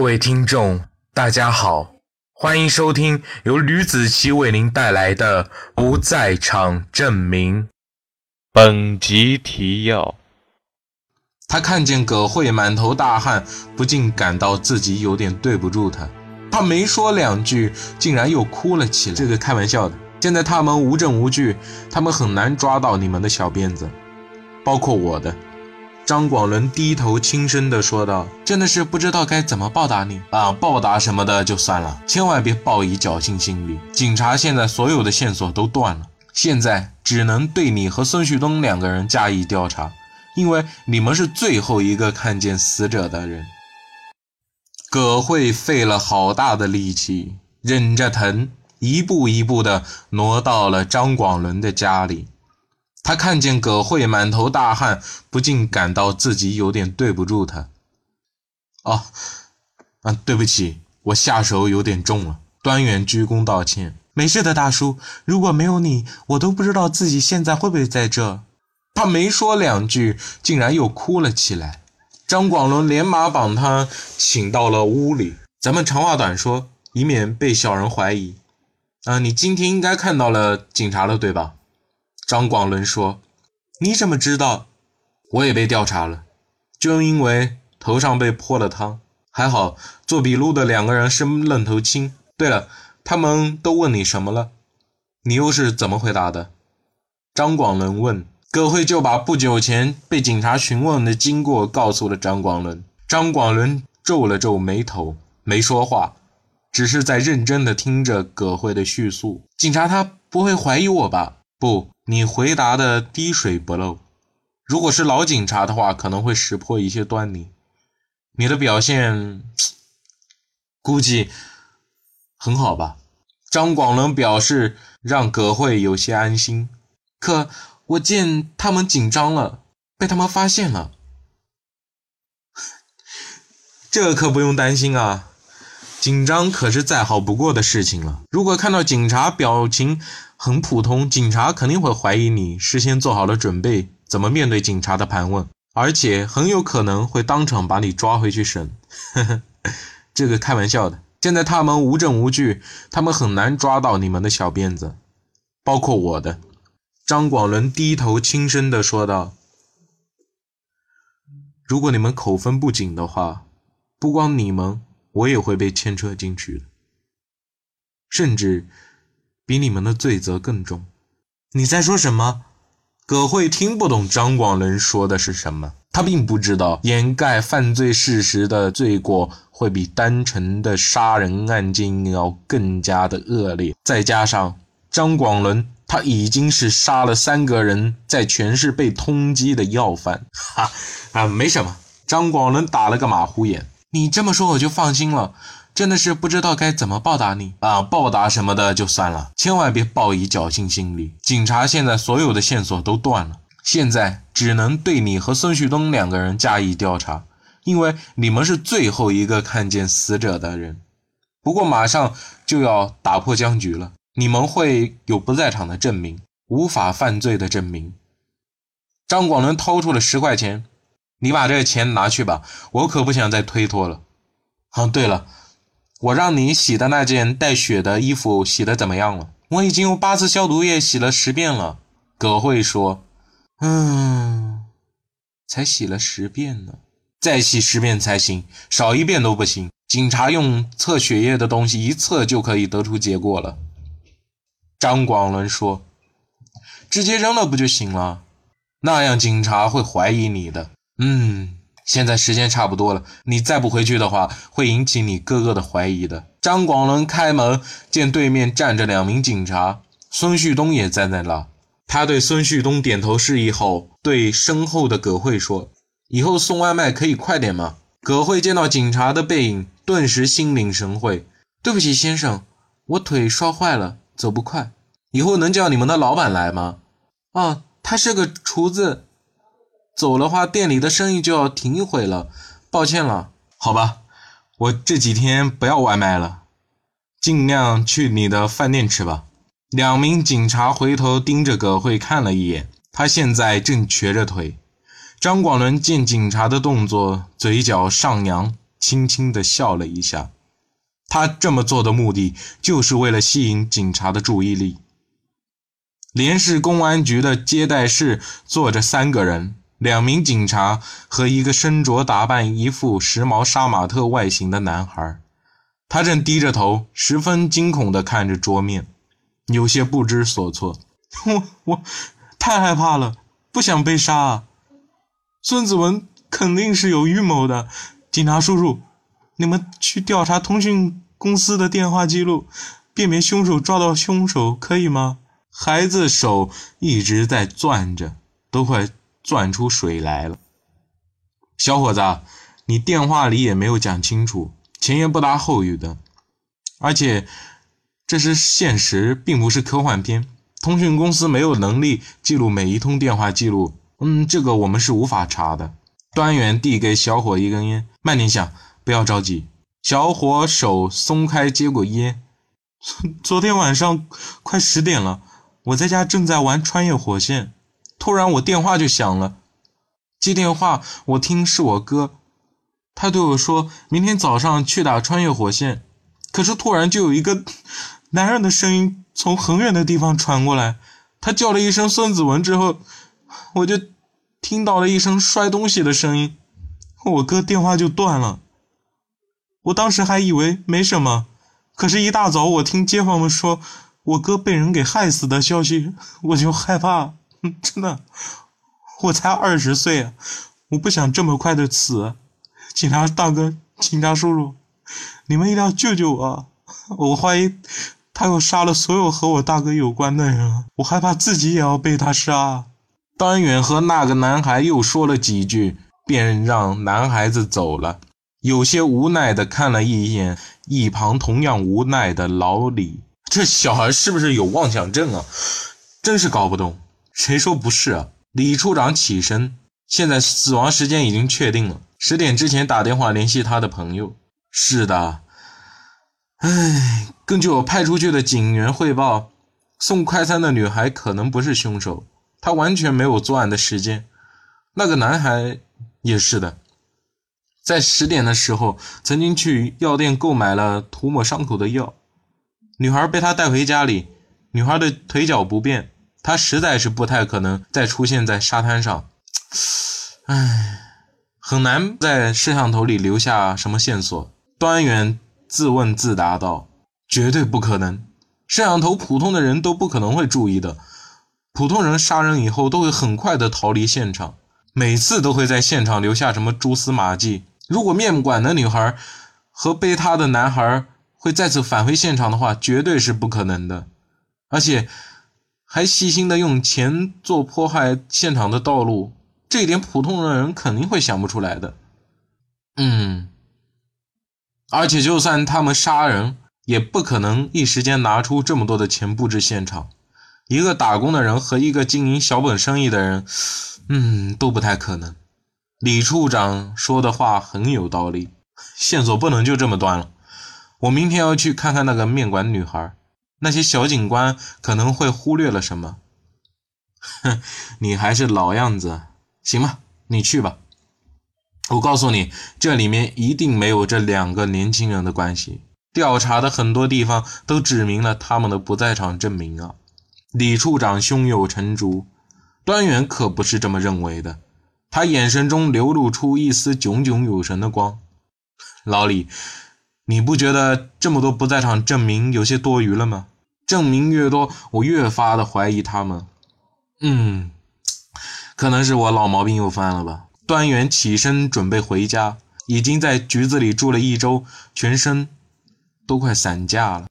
各位听众，大家好，欢迎收听由吕子奇为您带来的《不在场证明》。本集提要：他看见葛慧满头大汗，不禁感到自己有点对不住他。他没说两句，竟然又哭了起来。这个开玩笑的。现在他们无证无据，他们很难抓到你们的小辫子，包括我的。张广伦低头轻声地说道：“真的是不知道该怎么报答你啊！报答什么的就算了，千万别抱以侥幸心理。警察现在所有的线索都断了，现在只能对你和孙旭东两个人加以调查，因为你们是最后一个看见死者的人。”葛慧费了好大的力气，忍着疼，一步一步地挪到了张广伦的家里。他看见葛慧满头大汗，不禁感到自己有点对不住他。哦，啊，对不起，我下手有点重了。端远鞠躬道歉。没事的，大叔。如果没有你，我都不知道自己现在会不会在这。他没说两句，竟然又哭了起来。张广伦连忙把他请到了屋里。咱们长话短说，以免被小人怀疑。啊，你今天应该看到了警察了，对吧？张广伦说：“你怎么知道？我也被调查了，就因为头上被泼了汤。还好做笔录的两个人是愣头青。对了，他们都问你什么了？你又是怎么回答的？”张广伦问。葛慧就把不久前被警察询问的经过告诉了张广伦。张广伦皱了皱眉头，没说话，只是在认真的听着葛慧的叙述。警察他不会怀疑我吧？不。你回答的滴水不漏，如果是老警察的话，可能会识破一些端倪。你的表现 估计很好吧？张广伦表示让葛慧有些安心。可我见他们紧张了，被他们发现了，这可不用担心啊。紧张可是再好不过的事情了。如果看到警察表情很普通，警察肯定会怀疑你事先做好了准备，怎么面对警察的盘问，而且很有可能会当场把你抓回去审。呵呵，这个开玩笑的。现在他们无证无据，他们很难抓到你们的小辫子，包括我的。张广伦低头轻声地说道：“如果你们口风不紧的话，不光你们。”我也会被牵扯进去的，甚至比你们的罪责更重。你在说什么？葛慧听不懂张广伦说的是什么。他并不知道掩盖犯罪事实的罪过会比单纯的杀人案件要更加的恶劣。再加上张广伦，他已经是杀了三个人，在全市被通缉的要犯。哈啊，没什么。张广伦打了个马虎眼。你这么说我就放心了，真的是不知道该怎么报答你啊！报答什么的就算了，千万别抱以侥幸心理。警察现在所有的线索都断了，现在只能对你和孙旭东两个人加以调查，因为你们是最后一个看见死者的人。不过马上就要打破僵局了，你们会有不在场的证明，无法犯罪的证明。张广伦掏出了十块钱。你把这个钱拿去吧，我可不想再推脱了。啊，对了，我让你洗的那件带血的衣服洗的怎么样了？我已经用八次消毒液洗了十遍了。葛慧说：“嗯，才洗了十遍呢，再洗十遍才行，少一遍都不行。警察用测血液的东西一测就可以得出结果了。”张广伦说：“直接扔了不就行了？那样警察会怀疑你的。”嗯，现在时间差不多了，你再不回去的话，会引起你哥哥的怀疑的。张广伦开门，见对面站着两名警察，孙旭东也站在那。他对孙旭东点头示意后，对身后的葛慧说：“以后送外卖可以快点吗？”葛慧见到警察的背影，顿时心领神会。对不起，先生，我腿摔坏了，走不快。以后能叫你们的老板来吗？啊，他是个厨子。走的话，店里的生意就要停一会了，抱歉了。好吧，我这几天不要外卖了，尽量去你的饭店吃吧。两名警察回头盯着葛慧看了一眼，他现在正瘸着腿。张广伦见警察的动作，嘴角上扬，轻轻地笑了一下。他这么做的目的，就是为了吸引警察的注意力。连市公安局的接待室坐着三个人，两名警察和一个身着打扮、一副时髦杀马特外形的男孩。他正低着头，十分惊恐地看着桌面，有些不知所措。我我太害怕了，不想被杀啊！孙子文肯定是有预谋的，警察叔叔。你们去调查通讯公司的电话记录，辨别凶手，抓到凶手，可以吗？孩子手一直在攥着，都快攥出水来了。小伙子，你电话里也没有讲清楚，前言不搭后语的，而且这是现实，并不是科幻片。通讯公司没有能力记录每一通电话记录，嗯，这个我们是无法查的。端远递给小伙一根烟，慢点想。不要着急，小伙手松开，接过烟。昨天晚上快十点了，我在家正在玩穿越火线，突然我电话就响了。接电话，我听是我哥，他对我说明天早上去打穿越火线。可是突然就有一个男人的声音从很远的地方传过来，他叫了一声孙子文之后，我就听到了一声摔东西的声音，我哥电话就断了。我当时还以为没什么，可是，一大早我听街坊们说我哥被人给害死的消息，我就害怕。真的，我才二十岁啊，我不想这么快的死。警察大哥，警察叔叔，你们一定要救救我！我怀疑他又杀了所有和我大哥有关的人，我害怕自己也要被他杀。端远和那个男孩又说了几句，便让男孩子走了。有些无奈的看了一眼一旁同样无奈的老李，这小孩是不是有妄想症啊？真是搞不懂。谁说不是啊？李处长起身，现在死亡时间已经确定了，十点之前打电话联系他的朋友。是的，唉，根据我派出去的警员汇报，送快餐的女孩可能不是凶手，她完全没有作案的时间。那个男孩也是的。在十点的时候，曾经去药店购买了涂抹伤口的药。女孩被他带回家里。女孩的腿脚不便，他实在是不太可能再出现在沙滩上。唉，很难在摄像头里留下什么线索。端远自问自答道：“绝对不可能，摄像头普通的人都不可能会注意的。普通人杀人以后都会很快的逃离现场，每次都会在现场留下什么蛛丝马迹。”如果面馆的女孩和背她的男孩会再次返回现场的话，绝对是不可能的。而且还细心的用钱做迫害现场的道路，这点普通的人肯定会想不出来的。嗯，而且就算他们杀人，也不可能一时间拿出这么多的钱布置现场。一个打工的人和一个经营小本生意的人，嗯，都不太可能。李处长说的话很有道理，线索不能就这么断了。我明天要去看看那个面馆女孩，那些小警官可能会忽略了什么。哼，你还是老样子，行吧，你去吧。我告诉你，这里面一定没有这两个年轻人的关系。调查的很多地方都指明了他们的不在场证明啊。李处长胸有成竹，端远可不是这么认为的。他眼神中流露出一丝炯炯有神的光。老李，你不觉得这么多不在场证明有些多余了吗？证明越多，我越发的怀疑他们。嗯，可能是我老毛病又犯了吧。端元起身准备回家，已经在局子里住了一周，全身都快散架了。